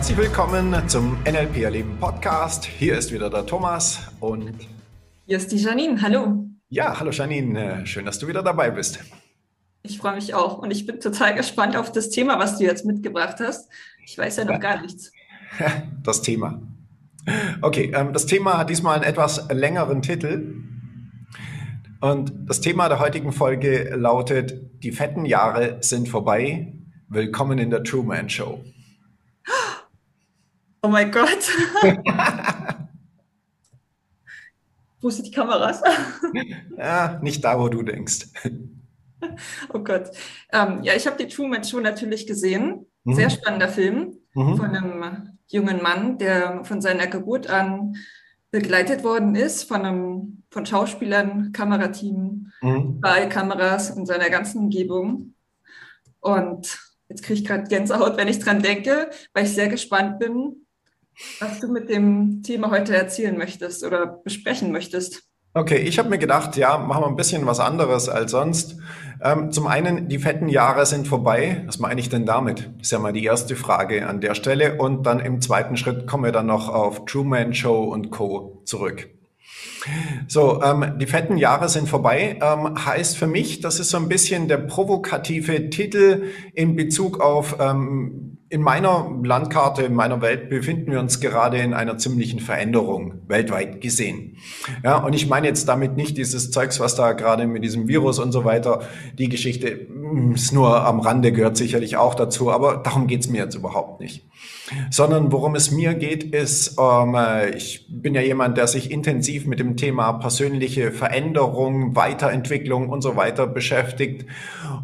Herzlich willkommen zum NLP Erleben Podcast. Hier ist wieder der Thomas und hier ist die Janine. Hallo. Ja, hallo Janine. Schön, dass du wieder dabei bist. Ich freue mich auch und ich bin total gespannt auf das Thema, was du jetzt mitgebracht hast. Ich weiß ja noch gar nichts. Das Thema. Okay, ähm, das Thema hat diesmal einen etwas längeren Titel. Und das Thema der heutigen Folge lautet, die fetten Jahre sind vorbei. Willkommen in der Truman Show. Oh mein Gott. wo sind die Kameras? ja, nicht da, wo du denkst. Oh Gott. Ähm, ja, ich habe die Truman Show natürlich gesehen. Mhm. Sehr spannender Film mhm. von einem jungen Mann, der von seiner Geburt an begleitet worden ist von einem von Schauspielern, Kamerateam, mhm. bei Kameras in seiner ganzen Umgebung. Und jetzt kriege ich gerade Gänsehaut, wenn ich dran denke, weil ich sehr gespannt bin, was du mit dem Thema heute erzählen möchtest oder besprechen möchtest. Okay, ich habe mir gedacht, ja, machen wir ein bisschen was anderes als sonst. Ähm, zum einen, die fetten Jahre sind vorbei. Was meine ich denn damit? Ist ja mal die erste Frage an der Stelle. Und dann im zweiten Schritt kommen wir dann noch auf Truman Show und Co. zurück. So, ähm, die fetten Jahre sind vorbei, ähm, heißt für mich, das ist so ein bisschen der provokative Titel in Bezug auf ähm, in meiner Landkarte, in meiner Welt befinden wir uns gerade in einer ziemlichen Veränderung, weltweit gesehen. Ja, und ich meine jetzt damit nicht dieses Zeugs, was da gerade mit diesem Virus und so weiter, die Geschichte mm, ist nur am Rande, gehört sicherlich auch dazu, aber darum geht's mir jetzt überhaupt nicht. Sondern worum es mir geht, ist, ähm, ich bin ja jemand, der sich intensiv mit dem Thema persönliche Veränderung, Weiterentwicklung und so weiter beschäftigt.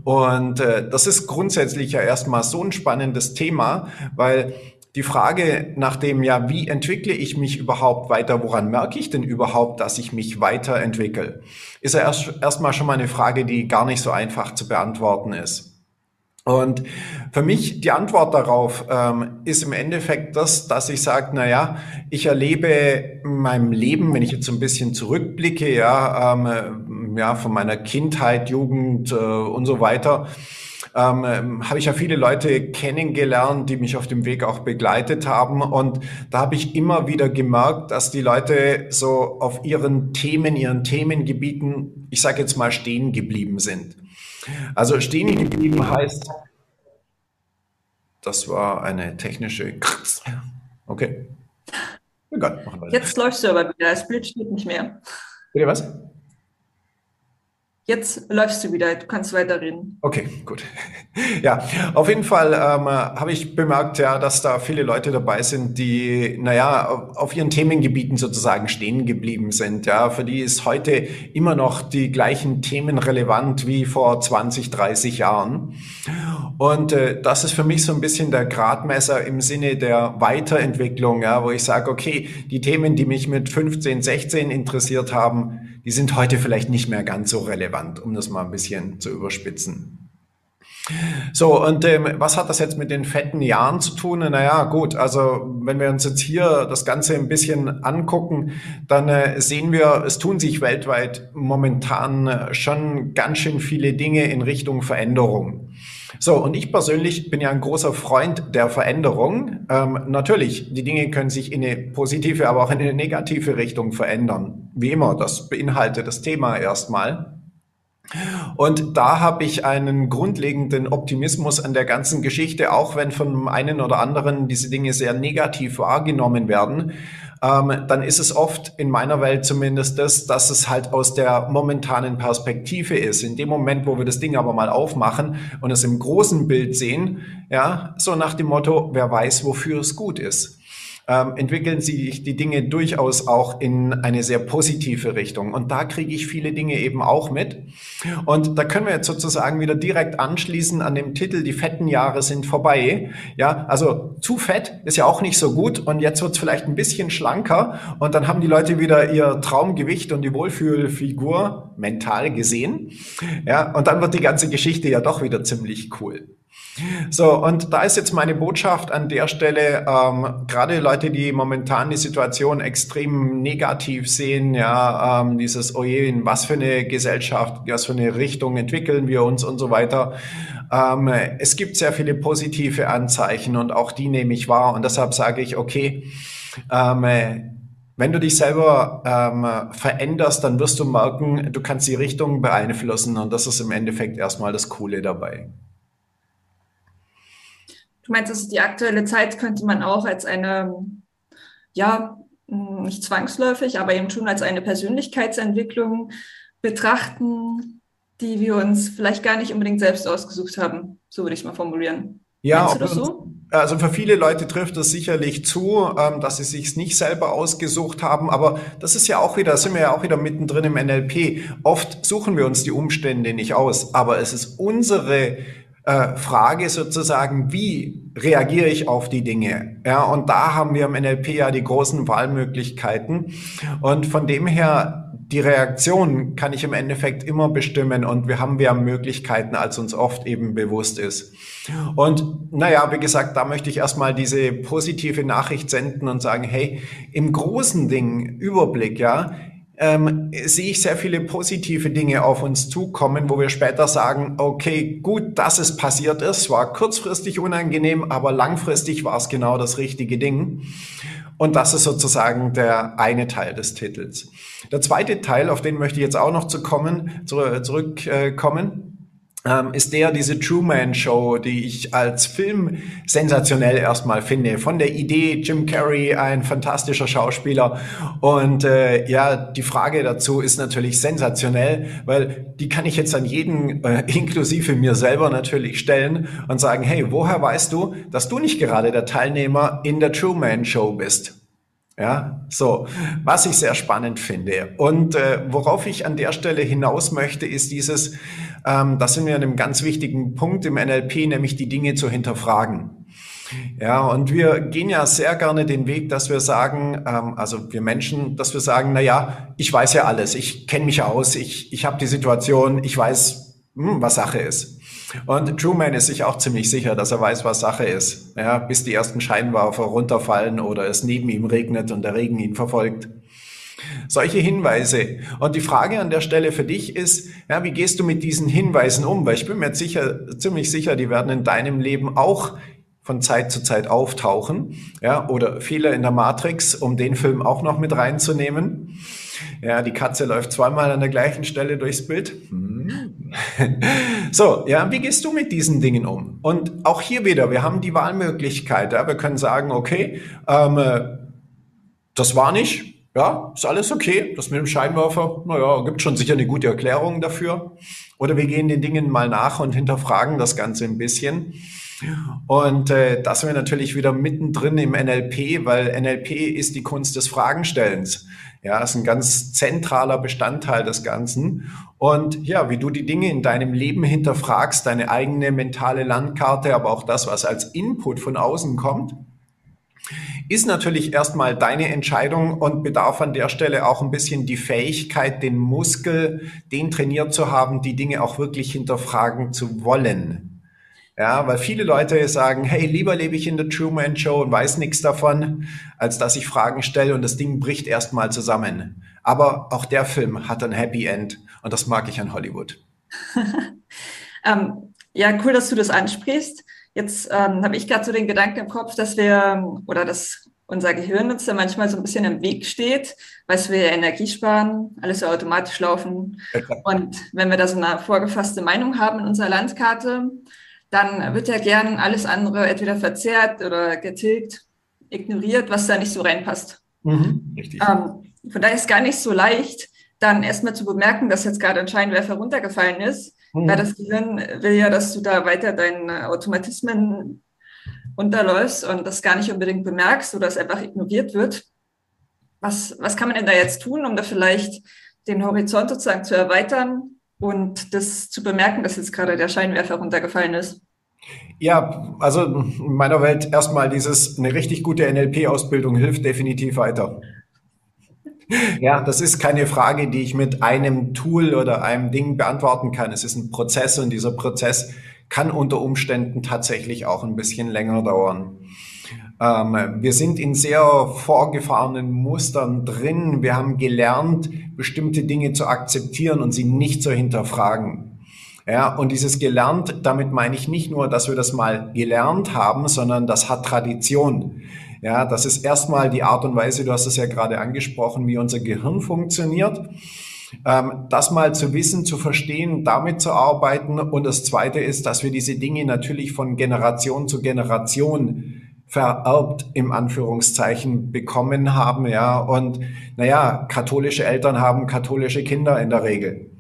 Und äh, das ist grundsätzlich ja erstmal so ein spannendes Thema, Thema, weil die Frage nach dem, ja, wie entwickle ich mich überhaupt weiter, woran merke ich denn überhaupt, dass ich mich weiterentwickle, ist ja erst erstmal schon mal eine Frage, die gar nicht so einfach zu beantworten ist. Und für mich die Antwort darauf ähm, ist im Endeffekt das, dass ich sage, na ja, ich erlebe in meinem Leben, wenn ich jetzt so ein bisschen zurückblicke, ja, ähm, ja, von meiner Kindheit, Jugend äh, und so weiter, ähm, habe ich ja viele Leute kennengelernt, die mich auf dem Weg auch begleitet haben. Und da habe ich immer wieder gemerkt, dass die Leute so auf ihren Themen, ihren Themengebieten, ich sage jetzt mal, stehen geblieben sind. Also stehen geblieben heißt, das war eine technische. Okay. Egal, Jetzt läuft es aber wieder. Das Bild steht nicht mehr. Bitte was? Jetzt läufst du wieder, du kannst weiterreden. Okay, gut. Ja, auf jeden Fall ähm, habe ich bemerkt, ja, dass da viele Leute dabei sind, die, naja, auf ihren Themengebieten sozusagen stehen geblieben sind. Ja, für die ist heute immer noch die gleichen Themen relevant wie vor 20, 30 Jahren. Und äh, das ist für mich so ein bisschen der Gradmesser im Sinne der Weiterentwicklung, ja, wo ich sage, okay, die Themen, die mich mit 15, 16 interessiert haben, die sind heute vielleicht nicht mehr ganz so relevant, um das mal ein bisschen zu überspitzen. So, und ähm, was hat das jetzt mit den fetten Jahren zu tun? Naja, gut, also wenn wir uns jetzt hier das Ganze ein bisschen angucken, dann äh, sehen wir, es tun sich weltweit momentan äh, schon ganz schön viele Dinge in Richtung Veränderung. So, und ich persönlich bin ja ein großer Freund der Veränderung. Ähm, natürlich, die Dinge können sich in eine positive, aber auch in eine negative Richtung verändern. Wie immer, das beinhaltet das Thema erstmal. Und da habe ich einen grundlegenden Optimismus an der ganzen Geschichte, auch wenn von einen oder anderen diese Dinge sehr negativ wahrgenommen werden ähm, dann ist es oft in meiner Welt zumindest das, dass es halt aus der momentanen Perspektive ist. In dem Moment, wo wir das Ding aber mal aufmachen und es im großen Bild sehen, ja, so nach dem Motto, wer weiß, wofür es gut ist ähm, entwickeln sich die Dinge durchaus auch in eine sehr positive Richtung. Und da kriege ich viele Dinge eben auch mit. Und da können wir jetzt sozusagen wieder direkt anschließen an dem Titel, die fetten Jahre sind vorbei. Ja, also zu fett ist ja auch nicht so gut. Und jetzt wird es vielleicht ein bisschen schlanker. Und dann haben die Leute wieder ihr Traumgewicht und die Wohlfühlfigur mental gesehen. Ja, und dann wird die ganze Geschichte ja doch wieder ziemlich cool. So, und da ist jetzt meine Botschaft an der Stelle, ähm, gerade Leute, die momentan die Situation extrem negativ sehen, ja, ähm, dieses, oh je, in was für eine Gesellschaft, was für eine Richtung entwickeln wir uns und so weiter. Ähm, es gibt sehr viele positive Anzeichen und auch die nehme ich wahr und deshalb sage ich, okay, ähm, wenn du dich selber ähm, veränderst, dann wirst du merken, du kannst die Richtung beeinflussen und das ist im Endeffekt erstmal das Coole dabei. Du meinst, dass die aktuelle Zeit könnte man auch als eine, ja, nicht zwangsläufig, aber eben schon als eine Persönlichkeitsentwicklung betrachten, die wir uns vielleicht gar nicht unbedingt selbst ausgesucht haben. So würde ich es mal formulieren. Ja, das so? also für viele Leute trifft das sicherlich zu, ähm, dass sie sich nicht selber ausgesucht haben. Aber das ist ja auch wieder, sind wir ja auch wieder mittendrin im NLP. Oft suchen wir uns die Umstände nicht aus, aber es ist unsere äh, Frage sozusagen, wie reagiere ich auf die Dinge? Ja, und da haben wir im NLP ja die großen Wahlmöglichkeiten. Und von dem her, die Reaktion kann ich im Endeffekt immer bestimmen und wir haben mehr Möglichkeiten, als uns oft eben bewusst ist. Und naja, wie gesagt, da möchte ich erstmal diese positive Nachricht senden und sagen, hey, im großen Ding, Überblick, ja, ähm, sehe ich sehr viele positive Dinge auf uns zukommen, wo wir später sagen, okay, gut, dass es passiert ist, war kurzfristig unangenehm, aber langfristig war es genau das richtige Ding. Und das ist sozusagen der eine Teil des Titels. Der zweite Teil, auf den möchte ich jetzt auch noch zu kommen, zurückkommen, ähm, ist der diese Truman Show, die ich als Film sensationell erstmal finde. Von der Idee, Jim Carrey, ein fantastischer Schauspieler. Und äh, ja, die Frage dazu ist natürlich sensationell, weil die kann ich jetzt an jeden, äh, inklusive mir selber natürlich stellen und sagen, hey, woher weißt du, dass du nicht gerade der Teilnehmer in der Truman Show bist? Ja, so, was ich sehr spannend finde. Und äh, worauf ich an der Stelle hinaus möchte, ist dieses, ähm, das sind wir an einem ganz wichtigen Punkt im NLP, nämlich die Dinge zu hinterfragen. Ja, und wir gehen ja sehr gerne den Weg, dass wir sagen, ähm, also wir Menschen, dass wir sagen, na ja, ich weiß ja alles, ich kenne mich aus, ich, ich habe die Situation, ich weiß, hm, was Sache ist. Und Truman ist sich auch ziemlich sicher, dass er weiß, was Sache ist. Ja, bis die ersten Scheinwerfer runterfallen oder es neben ihm regnet und der Regen ihn verfolgt. Solche Hinweise. Und die Frage an der Stelle für dich ist, ja, wie gehst du mit diesen Hinweisen um? Weil ich bin mir sicher, ziemlich sicher, die werden in deinem Leben auch von Zeit zu Zeit auftauchen. Ja, oder Fehler in der Matrix, um den Film auch noch mit reinzunehmen. Ja, die Katze läuft zweimal an der gleichen Stelle durchs Bild. Hm. So, ja, wie gehst du mit diesen Dingen um? Und auch hier wieder, wir haben die Wahlmöglichkeit. Ja, wir können sagen, okay, ähm, das war nicht, ja, ist alles okay. Das mit dem Scheinwerfer, naja, gibt schon sicher eine gute Erklärung dafür. Oder wir gehen den Dingen mal nach und hinterfragen das Ganze ein bisschen. Und äh, das sind wir natürlich wieder mittendrin im NLP, weil NLP ist die Kunst des Fragenstellens. Ja, ist ein ganz zentraler Bestandteil des Ganzen. Und ja, wie du die Dinge in deinem Leben hinterfragst, deine eigene mentale Landkarte, aber auch das, was als Input von außen kommt, ist natürlich erstmal deine Entscheidung und bedarf an der Stelle auch ein bisschen die Fähigkeit, den Muskel, den trainiert zu haben, die Dinge auch wirklich hinterfragen zu wollen. Ja, weil viele Leute sagen, hey, lieber lebe ich in der Truman Show und weiß nichts davon, als dass ich Fragen stelle und das Ding bricht erstmal zusammen. Aber auch der Film hat ein Happy End und das mag ich an Hollywood. ähm, ja, cool, dass du das ansprichst. Jetzt ähm, habe ich gerade so den Gedanken im Kopf, dass wir oder dass unser Gehirn uns da manchmal so ein bisschen im Weg steht, weil wir Energie sparen, alles so automatisch laufen. Und wenn wir da so eine vorgefasste Meinung haben in unserer Landkarte, dann wird ja gern alles andere entweder verzerrt oder getilgt, ignoriert, was da nicht so reinpasst. Mhm, richtig. Ähm, von daher ist es gar nicht so leicht, dann erstmal zu bemerken, dass jetzt gerade ein Scheinwerfer runtergefallen ist, mhm. weil das Gehirn will ja, dass du da weiter deine Automatismen runterläufst und das gar nicht unbedingt bemerkst oder es einfach ignoriert wird. Was, was kann man denn da jetzt tun, um da vielleicht den Horizont sozusagen zu erweitern und das zu bemerken, dass jetzt gerade der Scheinwerfer runtergefallen ist? Ja, also in meiner Welt erstmal dieses, eine richtig gute NLP-Ausbildung hilft definitiv weiter. Ja, das ist keine Frage, die ich mit einem Tool oder einem Ding beantworten kann. Es ist ein Prozess und dieser Prozess kann unter Umständen tatsächlich auch ein bisschen länger dauern. Ähm, wir sind in sehr vorgefahrenen Mustern drin. Wir haben gelernt, bestimmte Dinge zu akzeptieren und sie nicht zu hinterfragen. Ja, und dieses gelernt, damit meine ich nicht nur, dass wir das mal gelernt haben, sondern das hat Tradition. Ja, das ist erstmal die Art und Weise, du hast es ja gerade angesprochen, wie unser Gehirn funktioniert. Ähm, das mal zu wissen, zu verstehen, damit zu arbeiten. Und das Zweite ist, dass wir diese Dinge natürlich von Generation zu Generation vererbt im Anführungszeichen bekommen haben, ja. Und naja, katholische Eltern haben katholische Kinder in der Regel.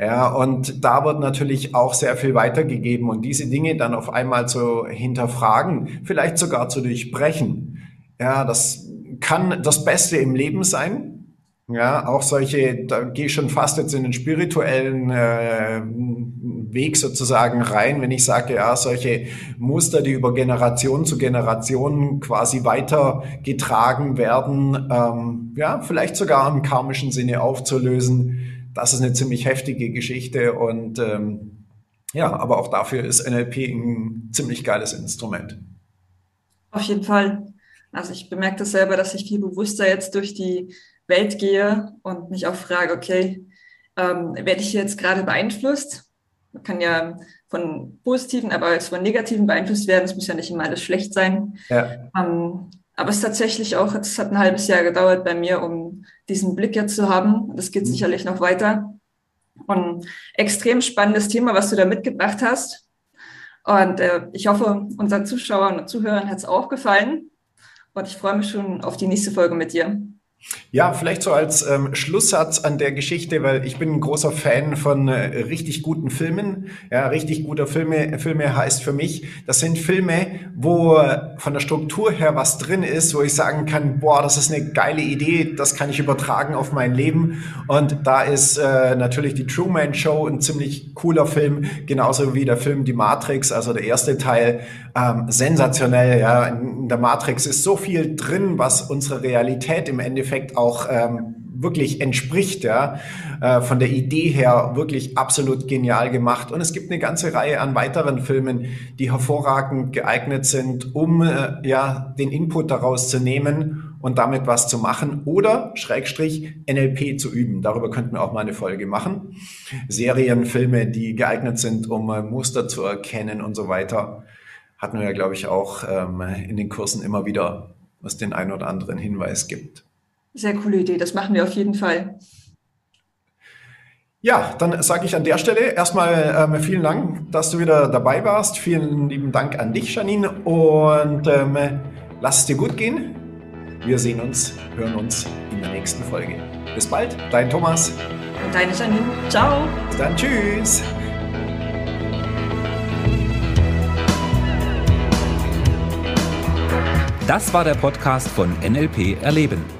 Ja, und da wird natürlich auch sehr viel weitergegeben und diese Dinge dann auf einmal zu hinterfragen, vielleicht sogar zu durchbrechen. Ja, das kann das Beste im Leben sein. Ja, auch solche, da gehe ich schon fast jetzt in den spirituellen äh, Weg sozusagen rein, wenn ich sage, ja, solche Muster, die über Generation zu Generation quasi weitergetragen werden, ähm, ja, vielleicht sogar im karmischen Sinne aufzulösen das ist eine ziemlich heftige Geschichte und ähm, ja, aber auch dafür ist NLP ein ziemlich geiles Instrument. Auf jeden Fall. Also ich bemerke das selber, dass ich viel bewusster jetzt durch die Welt gehe und mich auch frage, okay, ähm, werde ich jetzt gerade beeinflusst? Man kann ja von positiven, aber auch von negativen beeinflusst werden. Es muss ja nicht immer alles schlecht sein. Ja. Ähm, aber es ist tatsächlich auch, es hat ein halbes Jahr gedauert bei mir, um diesen Blick jetzt zu haben. Das geht mhm. sicherlich noch weiter. Und extrem spannendes Thema, was du da mitgebracht hast. Und äh, ich hoffe, unseren Zuschauern und Zuhörern hat es auch gefallen. Und ich freue mich schon auf die nächste Folge mit dir. Ja, vielleicht so als ähm, Schlusssatz an der Geschichte, weil ich bin ein großer Fan von äh, richtig guten Filmen. Ja, richtig guter Filme, Filme heißt für mich, das sind Filme, wo äh, von der Struktur her was drin ist, wo ich sagen kann, boah, das ist eine geile Idee, das kann ich übertragen auf mein Leben. Und da ist äh, natürlich die Truman Show ein ziemlich cooler Film, genauso wie der Film Die Matrix, also der erste Teil, ähm, sensationell. Ja, in der Matrix ist so viel drin, was unsere Realität im Endeffekt Endeffekt auch ähm, wirklich entspricht, ja, äh, von der Idee her wirklich absolut genial gemacht. Und es gibt eine ganze Reihe an weiteren Filmen, die hervorragend geeignet sind, um äh, ja den Input daraus zu nehmen und damit was zu machen oder Schrägstrich NLP zu üben. Darüber könnten wir auch mal eine Folge machen. Serien, Filme, die geeignet sind, um äh, Muster zu erkennen und so weiter. Hatten wir ja, glaube ich, auch ähm, in den Kursen immer wieder, was den einen oder anderen Hinweis gibt. Sehr coole Idee, das machen wir auf jeden Fall. Ja, dann sage ich an der Stelle erstmal ähm, vielen Dank, dass du wieder dabei warst. Vielen lieben Dank an dich, Janine. Und ähm, lass es dir gut gehen. Wir sehen uns, hören uns in der nächsten Folge. Bis bald, dein Thomas. Und deine Janine. Ciao. Bis dann, tschüss. Das war der Podcast von NLP Erleben.